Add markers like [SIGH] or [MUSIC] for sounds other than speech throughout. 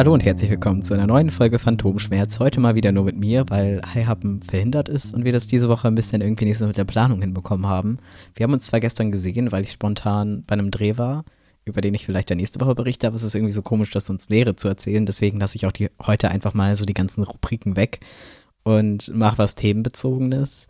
Hallo und herzlich willkommen zu einer neuen Folge Phantomschmerz. Heute mal wieder nur mit mir, weil Heihappen verhindert ist und wir das diese Woche ein bisschen irgendwie nicht so mit der Planung hinbekommen haben. Wir haben uns zwar gestern gesehen, weil ich spontan bei einem Dreh war, über den ich vielleicht dann nächste Woche berichte, aber es ist irgendwie so komisch, das uns Lehre zu erzählen. Deswegen lasse ich auch die, heute einfach mal so die ganzen Rubriken weg und mache was Themenbezogenes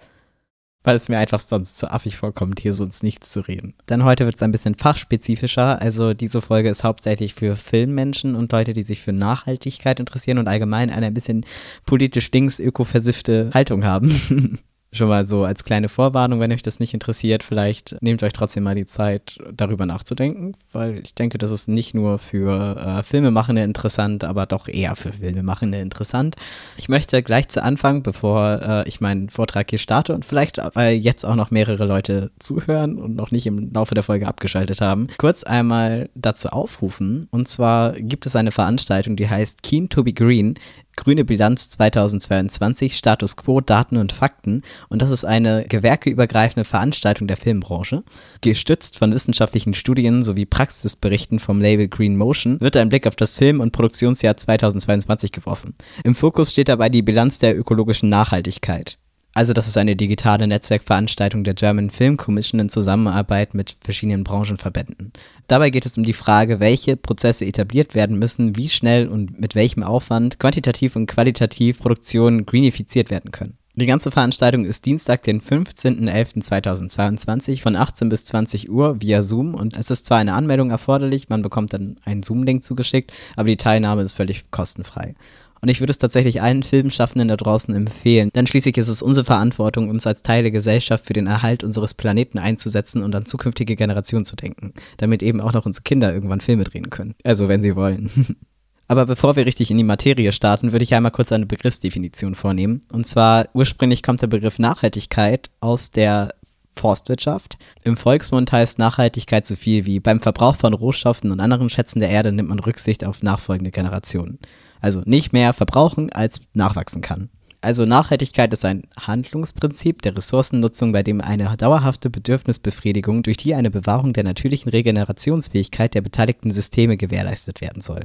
weil es mir einfach sonst zu affig vorkommt, hier sonst nichts zu reden. Dann heute wird es ein bisschen fachspezifischer. Also diese Folge ist hauptsächlich für Filmmenschen und Leute, die sich für Nachhaltigkeit interessieren und allgemein eine ein bisschen politisch links öko-versiffte Haltung haben. [LAUGHS] Schon mal so als kleine Vorwarnung, wenn euch das nicht interessiert, vielleicht nehmt euch trotzdem mal die Zeit, darüber nachzudenken, weil ich denke, das ist nicht nur für äh, Filmemachende interessant, aber doch eher für Filmemachende interessant. Ich möchte gleich zu Anfang, bevor äh, ich meinen Vortrag hier starte und vielleicht, weil jetzt auch noch mehrere Leute zuhören und noch nicht im Laufe der Folge abgeschaltet haben, kurz einmal dazu aufrufen. Und zwar gibt es eine Veranstaltung, die heißt Keen to be Green Grüne Bilanz 2022, Status Quo, Daten und Fakten. Und das ist eine gewerkeübergreifende Veranstaltung der Filmbranche. Gestützt von wissenschaftlichen Studien sowie Praxisberichten vom Label Green Motion wird ein Blick auf das Film- und Produktionsjahr 2022 geworfen. Im Fokus steht dabei die Bilanz der ökologischen Nachhaltigkeit. Also das ist eine digitale Netzwerkveranstaltung der German Film Commission in Zusammenarbeit mit verschiedenen Branchenverbänden. Dabei geht es um die Frage, welche Prozesse etabliert werden müssen, wie schnell und mit welchem Aufwand quantitativ und qualitativ Produktionen greenifiziert werden können. Die ganze Veranstaltung ist Dienstag, den 15.11.2022 von 18 bis 20 Uhr via Zoom und es ist zwar eine Anmeldung erforderlich, man bekommt dann einen Zoom-Link zugeschickt, aber die Teilnahme ist völlig kostenfrei. Und ich würde es tatsächlich allen Filmschaffenden da draußen empfehlen. Denn schließlich ist es unsere Verantwortung, uns als Teil der Gesellschaft für den Erhalt unseres Planeten einzusetzen und an zukünftige Generationen zu denken. Damit eben auch noch unsere Kinder irgendwann Filme drehen können. Also wenn sie wollen. [LAUGHS] Aber bevor wir richtig in die Materie starten, würde ich einmal kurz eine Begriffsdefinition vornehmen. Und zwar ursprünglich kommt der Begriff Nachhaltigkeit aus der Forstwirtschaft. Im Volksmund heißt Nachhaltigkeit so viel wie beim Verbrauch von Rohstoffen und anderen Schätzen der Erde nimmt man Rücksicht auf nachfolgende Generationen. Also nicht mehr verbrauchen, als nachwachsen kann. Also Nachhaltigkeit ist ein Handlungsprinzip der Ressourcennutzung, bei dem eine dauerhafte Bedürfnisbefriedigung durch die eine Bewahrung der natürlichen Regenerationsfähigkeit der beteiligten Systeme gewährleistet werden soll.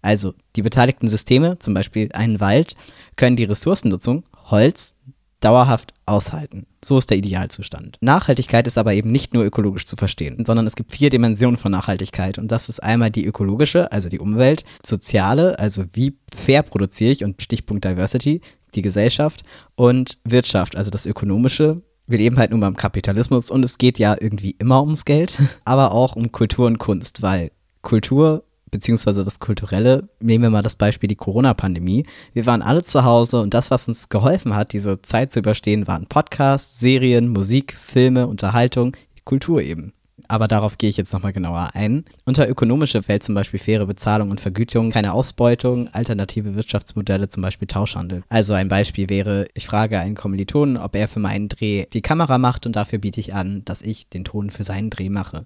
Also die beteiligten Systeme, zum Beispiel einen Wald, können die Ressourcennutzung Holz, dauerhaft aushalten. So ist der Idealzustand. Nachhaltigkeit ist aber eben nicht nur ökologisch zu verstehen, sondern es gibt vier Dimensionen von Nachhaltigkeit. Und das ist einmal die ökologische, also die Umwelt, soziale, also wie fair produziere ich und Stichpunkt Diversity, die Gesellschaft und Wirtschaft, also das ökonomische. Wir leben halt nun beim Kapitalismus und es geht ja irgendwie immer ums Geld, [LAUGHS] aber auch um Kultur und Kunst, weil Kultur beziehungsweise das Kulturelle, nehmen wir mal das Beispiel die Corona-Pandemie. Wir waren alle zu Hause und das, was uns geholfen hat, diese Zeit zu überstehen, waren Podcasts, Serien, Musik, Filme, Unterhaltung, Kultur eben. Aber darauf gehe ich jetzt nochmal genauer ein. Unter ökonomische fällt zum Beispiel faire Bezahlung und Vergütung, keine Ausbeutung, alternative Wirtschaftsmodelle, zum Beispiel Tauschhandel. Also ein Beispiel wäre, ich frage einen Kommilitonen, ob er für meinen Dreh die Kamera macht und dafür biete ich an, dass ich den Ton für seinen Dreh mache.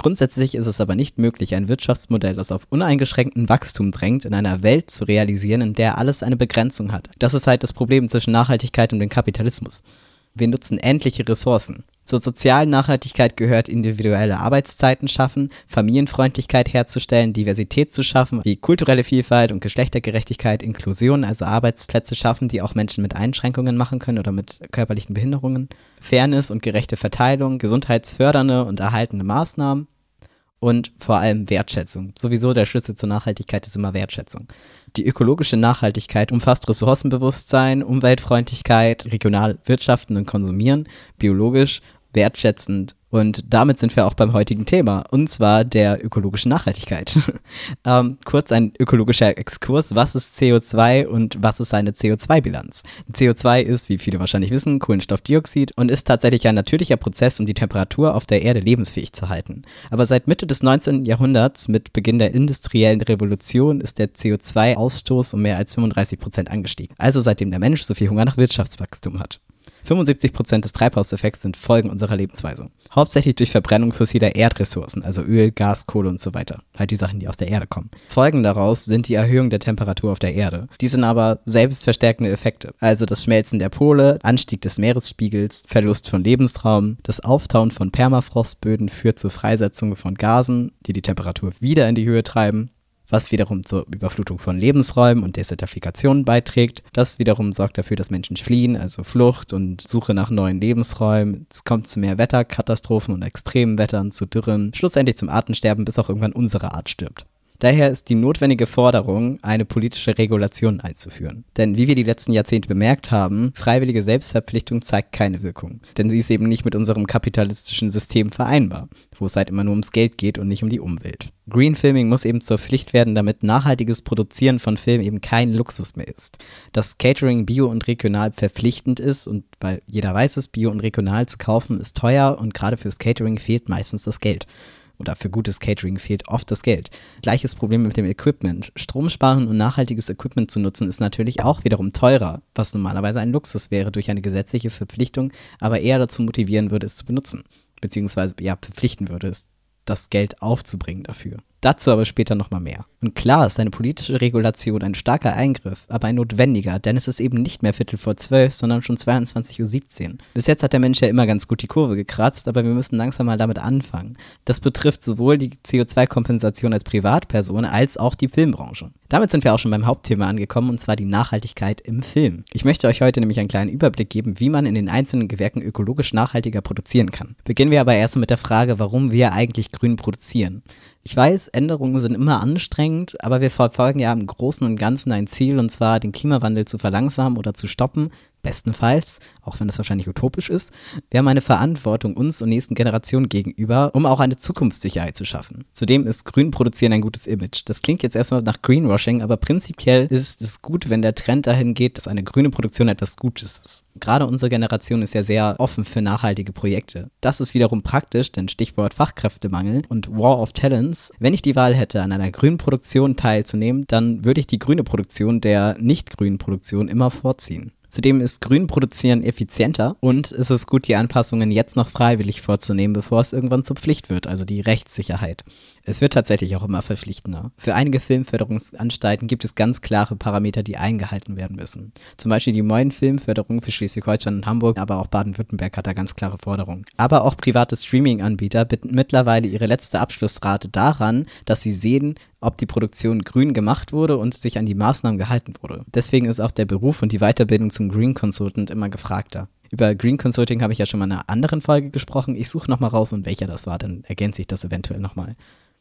Grundsätzlich ist es aber nicht möglich, ein Wirtschaftsmodell, das auf uneingeschränkten Wachstum drängt, in einer Welt zu realisieren, in der alles eine Begrenzung hat. Das ist halt das Problem zwischen Nachhaltigkeit und dem Kapitalismus. Wir nutzen endliche Ressourcen. Zur sozialen Nachhaltigkeit gehört individuelle Arbeitszeiten schaffen, Familienfreundlichkeit herzustellen, Diversität zu schaffen, wie kulturelle Vielfalt und Geschlechtergerechtigkeit, Inklusion, also Arbeitsplätze schaffen, die auch Menschen mit Einschränkungen machen können oder mit körperlichen Behinderungen, Fairness und gerechte Verteilung, gesundheitsfördernde und erhaltende Maßnahmen, und vor allem Wertschätzung. Sowieso der Schlüssel zur Nachhaltigkeit ist immer Wertschätzung. Die ökologische Nachhaltigkeit umfasst Ressourcenbewusstsein, Umweltfreundlichkeit, regional wirtschaften und konsumieren, biologisch, wertschätzend und damit sind wir auch beim heutigen Thema, und zwar der ökologischen Nachhaltigkeit. [LAUGHS] ähm, kurz ein ökologischer Exkurs. Was ist CO2 und was ist seine CO2-Bilanz? CO2 ist, wie viele wahrscheinlich wissen, Kohlenstoffdioxid und ist tatsächlich ein natürlicher Prozess, um die Temperatur auf der Erde lebensfähig zu halten. Aber seit Mitte des 19. Jahrhunderts, mit Beginn der industriellen Revolution, ist der CO2-Ausstoß um mehr als 35 Prozent angestiegen. Also seitdem der Mensch so viel Hunger nach Wirtschaftswachstum hat. 75 Prozent des Treibhauseffekts sind Folgen unserer Lebensweise. Hauptsächlich durch Verbrennung fossiler Erdressourcen, also Öl, Gas, Kohle und so weiter. Halt die Sachen, die aus der Erde kommen. Folgen daraus sind die Erhöhung der Temperatur auf der Erde. Die sind aber selbstverstärkende Effekte, also das Schmelzen der Pole, Anstieg des Meeresspiegels, Verlust von Lebensraum, das Auftauen von Permafrostböden führt zur Freisetzung von Gasen, die die Temperatur wieder in die Höhe treiben was wiederum zur Überflutung von Lebensräumen und Desertifikation beiträgt. Das wiederum sorgt dafür, dass Menschen fliehen, also Flucht und Suche nach neuen Lebensräumen. Es kommt zu mehr Wetterkatastrophen und extremen Wettern, zu Dürren, schlussendlich zum Artensterben, bis auch irgendwann unsere Art stirbt. Daher ist die notwendige Forderung, eine politische Regulation einzuführen. Denn wie wir die letzten Jahrzehnte bemerkt haben, freiwillige Selbstverpflichtung zeigt keine Wirkung. Denn sie ist eben nicht mit unserem kapitalistischen System vereinbar, wo es halt immer nur ums Geld geht und nicht um die Umwelt. Green Filming muss eben zur Pflicht werden, damit nachhaltiges Produzieren von Film eben kein Luxus mehr ist. Dass Catering bio und regional verpflichtend ist und weil jeder weiß es, bio und regional zu kaufen ist teuer und gerade fürs Catering fehlt meistens das Geld oder für gutes Catering fehlt oft das Geld. Gleiches Problem mit dem Equipment. Stromsparen und nachhaltiges Equipment zu nutzen ist natürlich auch wiederum teurer, was normalerweise ein Luxus wäre durch eine gesetzliche Verpflichtung, aber eher dazu motivieren würde, es zu benutzen. Beziehungsweise ja, verpflichten würde, es das Geld aufzubringen dafür. Dazu aber später nochmal mehr. Und klar ist eine politische Regulation ein starker Eingriff, aber ein notwendiger, denn es ist eben nicht mehr Viertel vor zwölf, sondern schon 22.17 Uhr. Bis jetzt hat der Mensch ja immer ganz gut die Kurve gekratzt, aber wir müssen langsam mal damit anfangen. Das betrifft sowohl die CO2-Kompensation als Privatperson als auch die Filmbranche. Damit sind wir auch schon beim Hauptthema angekommen, und zwar die Nachhaltigkeit im Film. Ich möchte euch heute nämlich einen kleinen Überblick geben, wie man in den einzelnen Gewerken ökologisch nachhaltiger produzieren kann. Beginnen wir aber erstmal mit der Frage, warum wir eigentlich grün produzieren. Ich weiß, Änderungen sind immer anstrengend, aber wir verfolgen ja im Großen und Ganzen ein Ziel, und zwar den Klimawandel zu verlangsamen oder zu stoppen, bestenfalls, auch wenn das wahrscheinlich utopisch ist. Wir haben eine Verantwortung uns und nächsten Generationen gegenüber, um auch eine Zukunftssicherheit zu schaffen. Zudem ist Grün produzieren ein gutes Image. Das klingt jetzt erstmal nach Greenwashing, aber prinzipiell ist es gut, wenn der Trend dahin geht, dass eine grüne Produktion etwas Gutes ist. Gerade unsere Generation ist ja sehr offen für nachhaltige Projekte. Das ist wiederum praktisch, denn Stichwort Fachkräftemangel und War of Talents. Wenn ich die Wahl hätte, an einer grünen Produktion teilzunehmen, dann würde ich die grüne Produktion der nicht grünen Produktion immer vorziehen. Zudem ist Grün produzieren effizienter und es ist gut, die Anpassungen jetzt noch freiwillig vorzunehmen, bevor es irgendwann zur Pflicht wird, also die Rechtssicherheit. Es wird tatsächlich auch immer verpflichtender. Für einige Filmförderungsanstalten gibt es ganz klare Parameter, die eingehalten werden müssen. Zum Beispiel die neuen Filmförderung für Schleswig-Holstein und Hamburg, aber auch Baden-Württemberg hat da ganz klare Forderungen. Aber auch private Streaming-Anbieter bitten mittlerweile ihre letzte Abschlussrate daran, dass sie sehen, ob die Produktion grün gemacht wurde und sich an die Maßnahmen gehalten wurde. Deswegen ist auch der Beruf und die Weiterbildung zum Green Consultant immer gefragter. Über Green Consulting habe ich ja schon mal in einer anderen Folge gesprochen. Ich suche nochmal raus und welcher das war, dann ergänze ich das eventuell nochmal.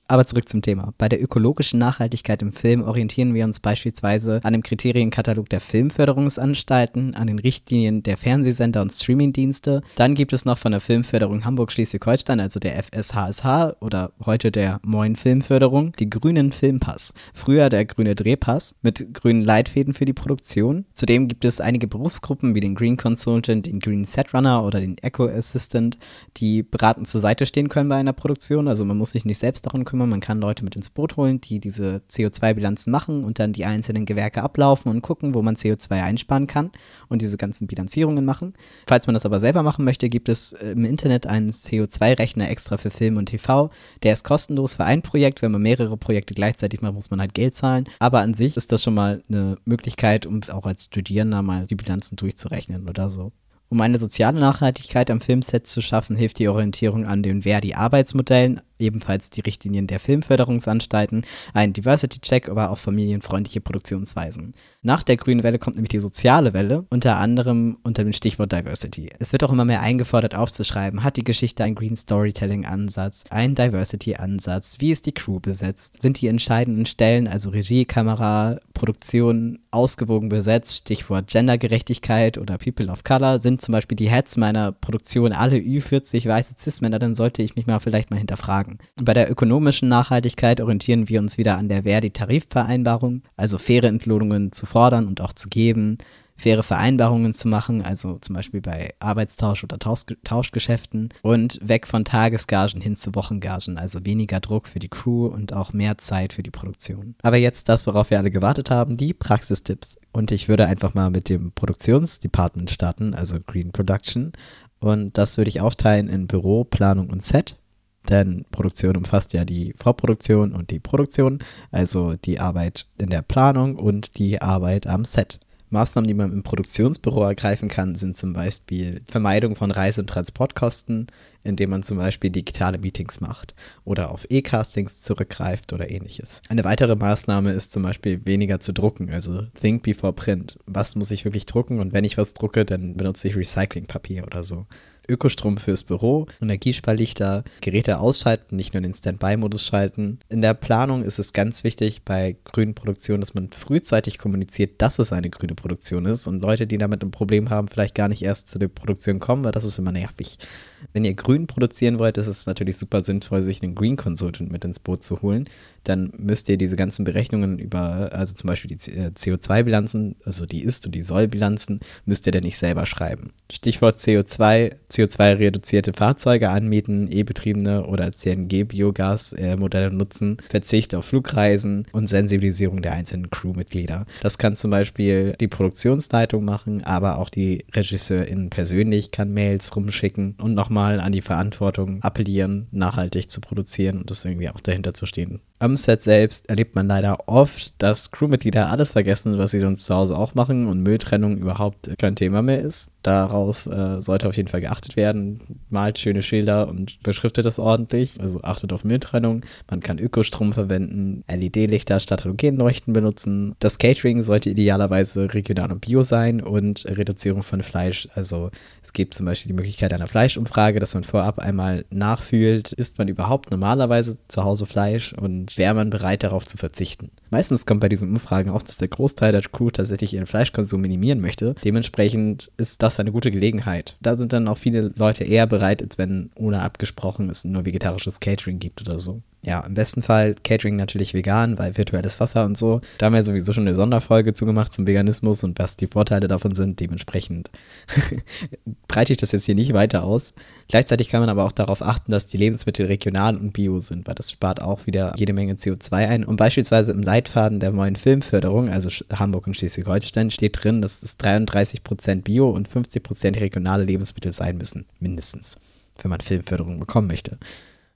Aber zurück zum Thema. Bei der ökologischen Nachhaltigkeit im Film orientieren wir uns beispielsweise an dem Kriterienkatalog der Filmförderungsanstalten, an den Richtlinien der Fernsehsender und Streamingdienste. Dann gibt es noch von der Filmförderung Hamburg-Schleswig-Holstein, also der FSHSH oder heute der Moin Filmförderung, die grünen Filmpass. Früher der grüne Drehpass mit grünen Leitfäden für die Produktion. Zudem gibt es einige Berufsgruppen wie den Green Consultant, den Green Setrunner oder den Eco Assistant, die beratend zur Seite stehen können bei einer Produktion. Also man muss sich nicht selbst darum kümmern kümmern. Man kann Leute mit ins Boot holen, die diese CO2-Bilanzen machen und dann die einzelnen Gewerke ablaufen und gucken, wo man CO2 einsparen kann und diese ganzen Bilanzierungen machen. Falls man das aber selber machen möchte, gibt es äh, im Internet einen CO2-Rechner extra für Film und TV. Der ist kostenlos für ein Projekt. Wenn man mehrere Projekte gleichzeitig macht, muss man halt Geld zahlen. Aber an sich ist das schon mal eine Möglichkeit, um auch als Studierender mal die Bilanzen durchzurechnen oder so. Um eine soziale Nachhaltigkeit am Filmset zu schaffen, hilft die Orientierung an den Verdi-Arbeitsmodellen, ebenfalls die Richtlinien der Filmförderungsanstalten, ein Diversity-Check, aber auch familienfreundliche Produktionsweisen. Nach der grünen Welle kommt nämlich die soziale Welle, unter anderem unter dem Stichwort Diversity. Es wird auch immer mehr eingefordert aufzuschreiben, hat die Geschichte einen Green Storytelling-Ansatz, einen Diversity-Ansatz, wie ist die Crew besetzt, sind die entscheidenden Stellen, also Regie, Kamera, Produktion, ausgewogen besetzt, Stichwort Gendergerechtigkeit oder People of Color, sind zum Beispiel die Heads meiner Produktion alle Ü40 weiße Cis-Männer, dann sollte ich mich mal vielleicht mal hinterfragen sagen. Bei der ökonomischen Nachhaltigkeit orientieren wir uns wieder an der Verdi-Tarifvereinbarung, also faire Entlohnungen zu fordern und auch zu geben, faire Vereinbarungen zu machen, also zum Beispiel bei Arbeitstausch oder Tausch Tauschgeschäften und weg von Tagesgagen hin zu Wochengagen, also weniger Druck für die Crew und auch mehr Zeit für die Produktion. Aber jetzt das, worauf wir alle gewartet haben, die Praxistipps. Und ich würde einfach mal mit dem Produktionsdepartment starten, also Green Production. Und das würde ich aufteilen in Büro, Planung und Set. Denn Produktion umfasst ja die Vorproduktion und die Produktion, also die Arbeit in der Planung und die Arbeit am Set. Maßnahmen, die man im Produktionsbüro ergreifen kann, sind zum Beispiel Vermeidung von Reise- und Transportkosten, indem man zum Beispiel digitale Meetings macht oder auf E-Castings zurückgreift oder ähnliches. Eine weitere Maßnahme ist zum Beispiel weniger zu drucken, also Think before Print. Was muss ich wirklich drucken und wenn ich was drucke, dann benutze ich Recyclingpapier oder so. Ökostrom fürs Büro, Energiesparlichter, Geräte ausschalten, nicht nur den Standby-Modus schalten. In der Planung ist es ganz wichtig bei grünen Produktionen, dass man frühzeitig kommuniziert, dass es eine grüne Produktion ist und Leute, die damit ein Problem haben, vielleicht gar nicht erst zu der Produktion kommen, weil das ist immer nervig. Wenn ihr grün produzieren wollt, ist es natürlich super sinnvoll, sich einen Green Consultant mit ins Boot zu holen. Dann müsst ihr diese ganzen Berechnungen über, also zum Beispiel die CO2-Bilanzen, äh, also die Ist- und die Soll-Bilanzen, müsst ihr dann nicht selber schreiben. Stichwort CO2, CO2-reduzierte Fahrzeuge anmieten, E-betriebene oder CNG-Biogas-Modelle nutzen, Verzicht auf Flugreisen und Sensibilisierung der einzelnen Crewmitglieder. Das kann zum Beispiel die Produktionsleitung machen, aber auch die RegisseurInnen persönlich kann Mails rumschicken und noch nochmal an die Verantwortung appellieren, nachhaltig zu produzieren und das irgendwie auch dahinter zu stehen. Am Set selbst erlebt man leider oft, dass Crewmitglieder alles vergessen, was sie sonst zu Hause auch machen und Mülltrennung überhaupt kein Thema mehr ist. Darauf äh, sollte auf jeden Fall geachtet werden. Malt schöne Schilder und beschriftet das ordentlich. Also achtet auf Mülltrennung. Man kann Ökostrom verwenden, LED-Lichter statt Halogenleuchten benutzen. Das Catering sollte idealerweise regional und bio sein und Reduzierung von Fleisch. Also es gibt zum Beispiel die Möglichkeit einer Fleischumfrage, dass man vorab einmal nachfühlt, isst man überhaupt normalerweise zu Hause Fleisch und wäre man bereit darauf zu verzichten. Meistens kommt bei diesen Umfragen aus, dass der Großteil der Crew tatsächlich ihren Fleischkonsum minimieren möchte. Dementsprechend ist das eine gute Gelegenheit. Da sind dann auch viele Leute eher bereit, als wenn ohne abgesprochen es nur vegetarisches Catering gibt oder so. Ja, im besten Fall Catering natürlich vegan, weil virtuelles Wasser und so. Da haben wir sowieso schon eine Sonderfolge zugemacht zum Veganismus und was die Vorteile davon sind. Dementsprechend [LAUGHS] breite ich das jetzt hier nicht weiter aus. Gleichzeitig kann man aber auch darauf achten, dass die Lebensmittel regional und bio sind, weil das spart auch wieder jede Menge CO2 ein. Und beispielsweise im Leitfaden der neuen Filmförderung, also Hamburg und Schleswig-Holstein, steht drin, dass es 33% Bio und 50% regionale Lebensmittel sein müssen, mindestens, wenn man Filmförderung bekommen möchte.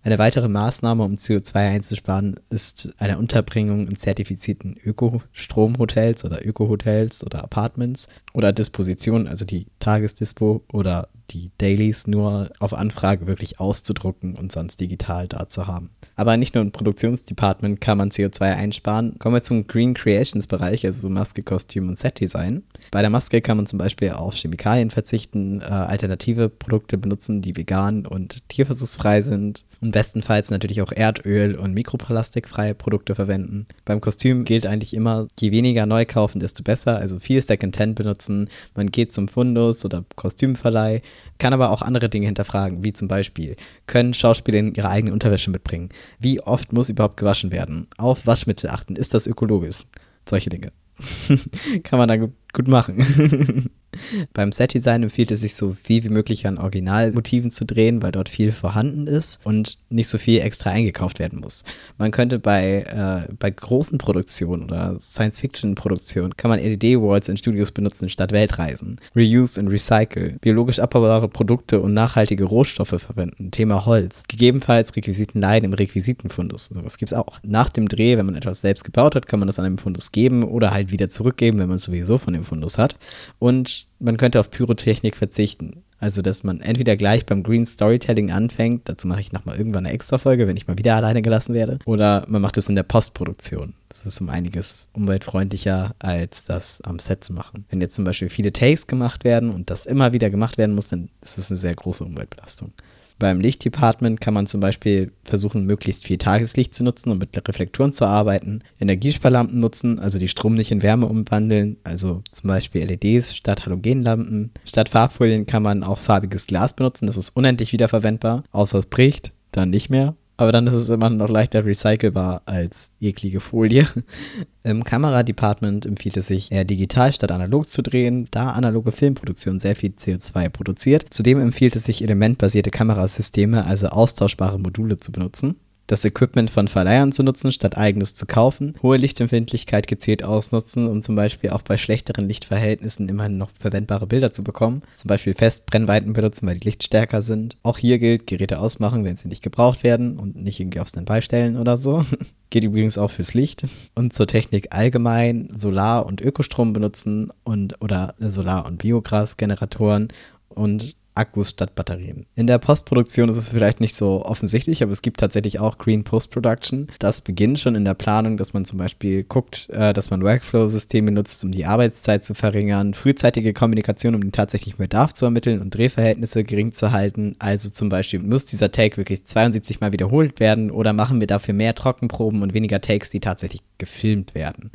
Eine weitere Maßnahme, um CO2 einzusparen, ist eine Unterbringung in zertifizierten Ökostromhotels oder Ökohotels oder Apartments oder Disposition, also die Tagesdispo oder die Dailies nur auf Anfrage wirklich auszudrucken und sonst digital da zu haben. Aber nicht nur im Produktionsdepartment kann man CO2 einsparen. Kommen wir zum Green Creations Bereich, also so Maske, Kostüm und Set-Design. Bei der Maske kann man zum Beispiel auf Chemikalien verzichten, äh, alternative Produkte benutzen, die vegan und tierversuchsfrei sind und bestenfalls natürlich auch Erdöl und mikroplastikfreie Produkte verwenden. Beim Kostüm gilt eigentlich immer, je weniger neu kaufen, desto besser. Also viel Second-Hand benutzen. Man geht zum Fundus oder Kostümverleih, kann aber auch andere Dinge hinterfragen, wie zum Beispiel, können Schauspielerinnen ihre eigene Unterwäsche mitbringen? Wie oft muss überhaupt gewaschen werden? Auf Waschmittel achten, ist das ökologisch? Solche Dinge. [LAUGHS] kann man da gut machen. [LAUGHS] [LAUGHS] Beim Setdesign empfiehlt es sich so viel wie möglich an Originalmotiven zu drehen, weil dort viel vorhanden ist und nicht so viel extra eingekauft werden muss. Man könnte bei, äh, bei großen Produktionen oder Science-Fiction-Produktionen kann man LED-Walls in Studios benutzen statt Weltreisen. Reuse und Recycle, biologisch abbaubare Produkte und nachhaltige Rohstoffe verwenden. Thema Holz. Gegebenenfalls Requisiten leihen im Requisitenfundus. Sowas gibt es auch. Nach dem Dreh, wenn man etwas selbst gebaut hat, kann man das an einem Fundus geben oder halt wieder zurückgeben, wenn man es sowieso von dem Fundus hat. Und man könnte auf Pyrotechnik verzichten. Also, dass man entweder gleich beim Green Storytelling anfängt, dazu mache ich nochmal irgendwann eine extra Folge, wenn ich mal wieder alleine gelassen werde, oder man macht es in der Postproduktion. Das ist um einiges umweltfreundlicher, als das am Set zu machen. Wenn jetzt zum Beispiel viele Takes gemacht werden und das immer wieder gemacht werden muss, dann ist das eine sehr große Umweltbelastung. Beim Lichtdepartment kann man zum Beispiel versuchen, möglichst viel Tageslicht zu nutzen und mit Reflektoren zu arbeiten. Energiesparlampen nutzen, also die Strom nicht in Wärme umwandeln, also zum Beispiel LEDs statt Halogenlampen. Statt Farbfolien kann man auch farbiges Glas benutzen, das ist unendlich wiederverwendbar, außer es bricht, dann nicht mehr aber dann ist es immer noch leichter recycelbar als eklige Folie. [LAUGHS] Im Kameradepartment empfiehlt es sich, eher digital statt analog zu drehen, da analoge Filmproduktion sehr viel CO2 produziert. Zudem empfiehlt es sich, elementbasierte Kamerasysteme, also austauschbare Module zu benutzen. Das Equipment von Verleihern zu nutzen, statt eigenes zu kaufen, hohe Lichtempfindlichkeit gezielt ausnutzen, um zum Beispiel auch bei schlechteren Lichtverhältnissen immerhin noch verwendbare Bilder zu bekommen, zum Beispiel Festbrennweiten benutzen, weil die Licht stärker sind. Auch hier gilt, Geräte ausmachen, wenn sie nicht gebraucht werden und nicht irgendwie auf Standby stellen oder so. [LAUGHS] Geht übrigens auch fürs Licht. Und zur Technik allgemein Solar- und Ökostrom benutzen und oder Solar- und Biogasgeneratoren und Akkus statt Batterien. In der Postproduktion ist es vielleicht nicht so offensichtlich, aber es gibt tatsächlich auch Green Post-Production. Das beginnt schon in der Planung, dass man zum Beispiel guckt, äh, dass man Workflow-Systeme nutzt, um die Arbeitszeit zu verringern, frühzeitige Kommunikation, um den tatsächlichen Bedarf zu ermitteln und Drehverhältnisse gering zu halten. Also zum Beispiel muss dieser Take wirklich 72 Mal wiederholt werden oder machen wir dafür mehr Trockenproben und weniger Takes, die tatsächlich gefilmt werden.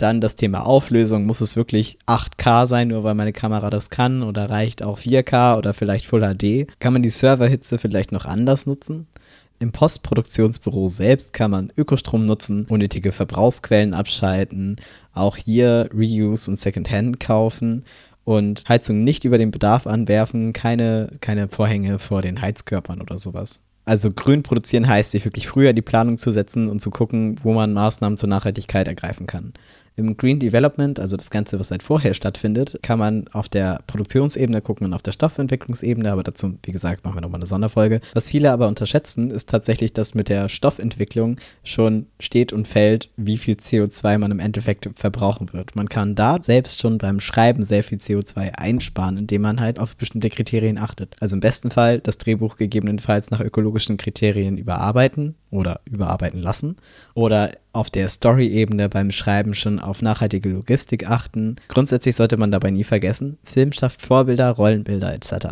Dann das Thema Auflösung. Muss es wirklich 8K sein, nur weil meine Kamera das kann? Oder reicht auch 4K oder vielleicht Full HD? Kann man die Serverhitze vielleicht noch anders nutzen? Im Postproduktionsbüro selbst kann man Ökostrom nutzen, unnötige Verbrauchsquellen abschalten, auch hier Reuse und Secondhand kaufen und Heizung nicht über den Bedarf anwerfen, keine, keine Vorhänge vor den Heizkörpern oder sowas. Also grün produzieren heißt, sich wirklich früher die Planung zu setzen und zu gucken, wo man Maßnahmen zur Nachhaltigkeit ergreifen kann. Im Green Development, also das Ganze, was seit vorher stattfindet, kann man auf der Produktionsebene gucken und auf der Stoffentwicklungsebene, aber dazu, wie gesagt, machen wir nochmal eine Sonderfolge. Was viele aber unterschätzen, ist tatsächlich, dass mit der Stoffentwicklung schon steht und fällt, wie viel CO2 man im Endeffekt verbrauchen wird. Man kann da selbst schon beim Schreiben sehr viel CO2 einsparen, indem man halt auf bestimmte Kriterien achtet. Also im besten Fall das Drehbuch gegebenenfalls nach ökologischen Kriterien überarbeiten oder überarbeiten lassen oder auf der Story-Ebene beim Schreiben schon auf nachhaltige Logistik achten. Grundsätzlich sollte man dabei nie vergessen, Film schafft Vorbilder, Rollenbilder etc.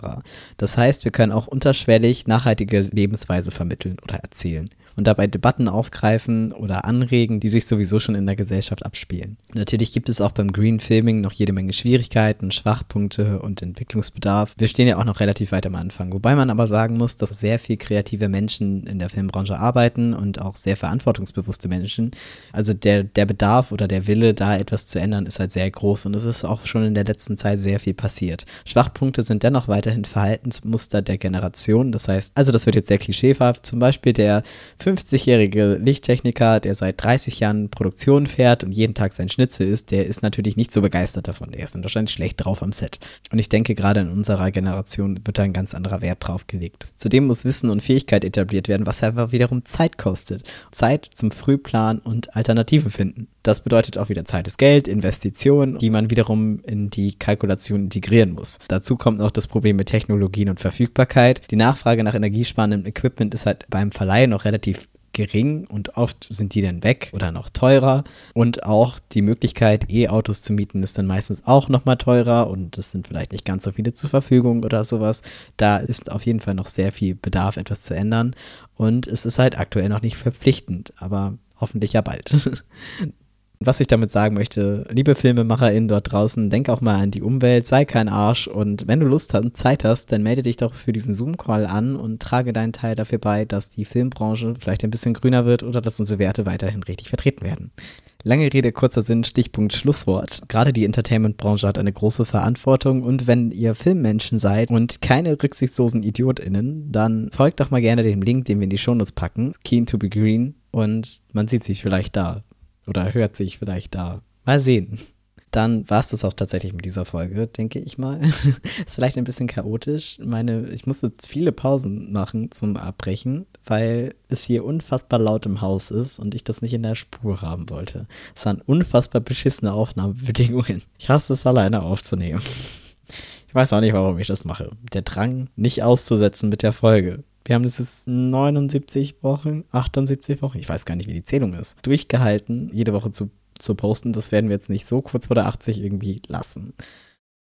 Das heißt, wir können auch unterschwellig nachhaltige Lebensweise vermitteln oder erzählen und dabei Debatten aufgreifen oder anregen, die sich sowieso schon in der Gesellschaft abspielen. Natürlich gibt es auch beim Green Filming noch jede Menge Schwierigkeiten, Schwachpunkte und Entwicklungsbedarf. Wir stehen ja auch noch relativ weit am Anfang, wobei man aber sagen muss, dass sehr viel kreative Menschen in der Filmbranche arbeiten und auch sehr verantwortungsbewusste Menschen. Also der, der Bedarf oder der Wille, da etwas zu ändern, ist halt sehr groß und es ist auch schon in der letzten Zeit sehr viel passiert. Schwachpunkte sind dennoch weiterhin Verhaltensmuster der Generation. Das heißt, also das wird jetzt sehr klischeehaft, zum Beispiel der 50-jährige Lichttechniker, der seit 30 Jahren Produktion fährt und jeden Tag sein Schnitzel isst, der ist natürlich nicht so begeistert davon. Der ist dann wahrscheinlich schlecht drauf am Set. Und ich denke, gerade in unserer Generation wird da ein ganz anderer Wert drauf gelegt. Zudem muss Wissen und Fähigkeit etabliert werden, was einfach wiederum Zeit kostet. Zeit zum Frühplan und Alternativen finden. Das bedeutet auch wieder Zeit ist Geld, Investitionen, die man wiederum in die Kalkulation integrieren muss. Dazu kommt noch das Problem mit Technologien und Verfügbarkeit. Die Nachfrage nach energiesparendem Equipment ist halt beim Verleih noch relativ gering und oft sind die dann weg oder noch teurer. Und auch die Möglichkeit, E-Autos zu mieten, ist dann meistens auch nochmal teurer und es sind vielleicht nicht ganz so viele zur Verfügung oder sowas. Da ist auf jeden Fall noch sehr viel Bedarf, etwas zu ändern. Und es ist halt aktuell noch nicht verpflichtend, aber hoffentlich ja bald. [LAUGHS] Was ich damit sagen möchte, liebe FilmemacherInnen dort draußen, denk auch mal an die Umwelt, sei kein Arsch und wenn du Lust und Zeit hast, dann melde dich doch für diesen Zoom-Call an und trage deinen Teil dafür bei, dass die Filmbranche vielleicht ein bisschen grüner wird oder dass unsere Werte weiterhin richtig vertreten werden. Lange Rede, kurzer Sinn, Stichpunkt, Schlusswort. Gerade die Entertainment-Branche hat eine große Verantwortung und wenn ihr Filmmenschen seid und keine rücksichtslosen IdiotInnen, dann folgt doch mal gerne dem Link, den wir in die Shownotes packen, Keen to be Green und man sieht sich vielleicht da. Oder hört sich vielleicht da. Mal sehen. Dann war es das auch tatsächlich mit dieser Folge, denke ich mal. [LAUGHS] ist vielleicht ein bisschen chaotisch. Meine, ich musste viele Pausen machen zum Abbrechen, weil es hier unfassbar laut im Haus ist und ich das nicht in der Spur haben wollte. Es waren unfassbar beschissene Aufnahmebedingungen. Ich hasse es alleine aufzunehmen. Ich weiß auch nicht, warum ich das mache. Der Drang, nicht auszusetzen mit der Folge. Wir haben das jetzt 79 Wochen, 78 Wochen, ich weiß gar nicht, wie die Zählung ist, durchgehalten, jede Woche zu, zu posten. Das werden wir jetzt nicht so kurz vor der 80 irgendwie lassen.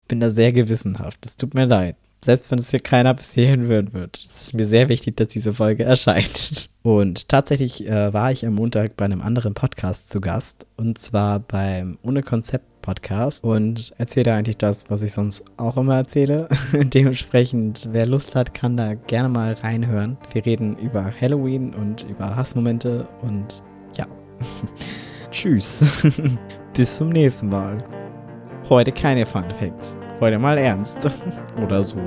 Bin da sehr gewissenhaft. Es tut mir leid. Selbst wenn es hier keiner bis hierhin hören wird. Es ist mir sehr wichtig, dass diese Folge [LAUGHS] erscheint. Und tatsächlich äh, war ich am Montag bei einem anderen Podcast zu Gast. Und zwar beim Ohne Konzept Podcast und erzähle eigentlich das, was ich sonst auch immer erzähle. [LAUGHS] Dementsprechend, wer Lust hat, kann da gerne mal reinhören. Wir reden über Halloween und über Hassmomente und ja. [LAUGHS] Tschüss. Bis zum nächsten Mal. Heute keine Fun Facts. Heute mal ernst. [LAUGHS] Oder so.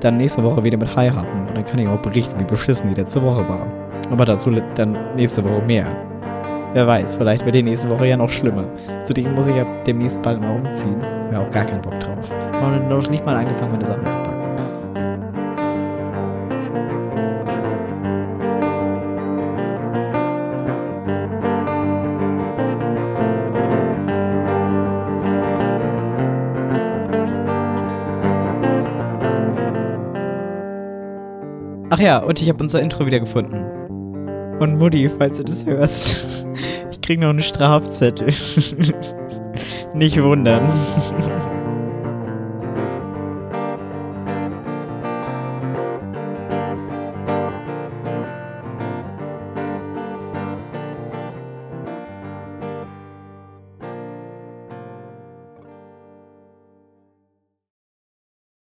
Dann nächste Woche wieder mit Heiraten und dann kann ich auch berichten, wie beschissen die letzte Woche war. Aber dazu dann nächste Woche mehr. Wer weiß, vielleicht wird die nächste Woche ja noch schlimmer. Zudem muss ich ja demnächst bald mal umziehen. Ich habe auch gar keinen Bock drauf. Ich habe noch nicht mal angefangen, meine Sachen zu packen. Ach ja, und ich habe unser Intro wieder gefunden. Und Mutti, falls du das hörst, [LAUGHS] ich krieg noch einen Strafzettel. [LAUGHS] Nicht wundern. [LAUGHS]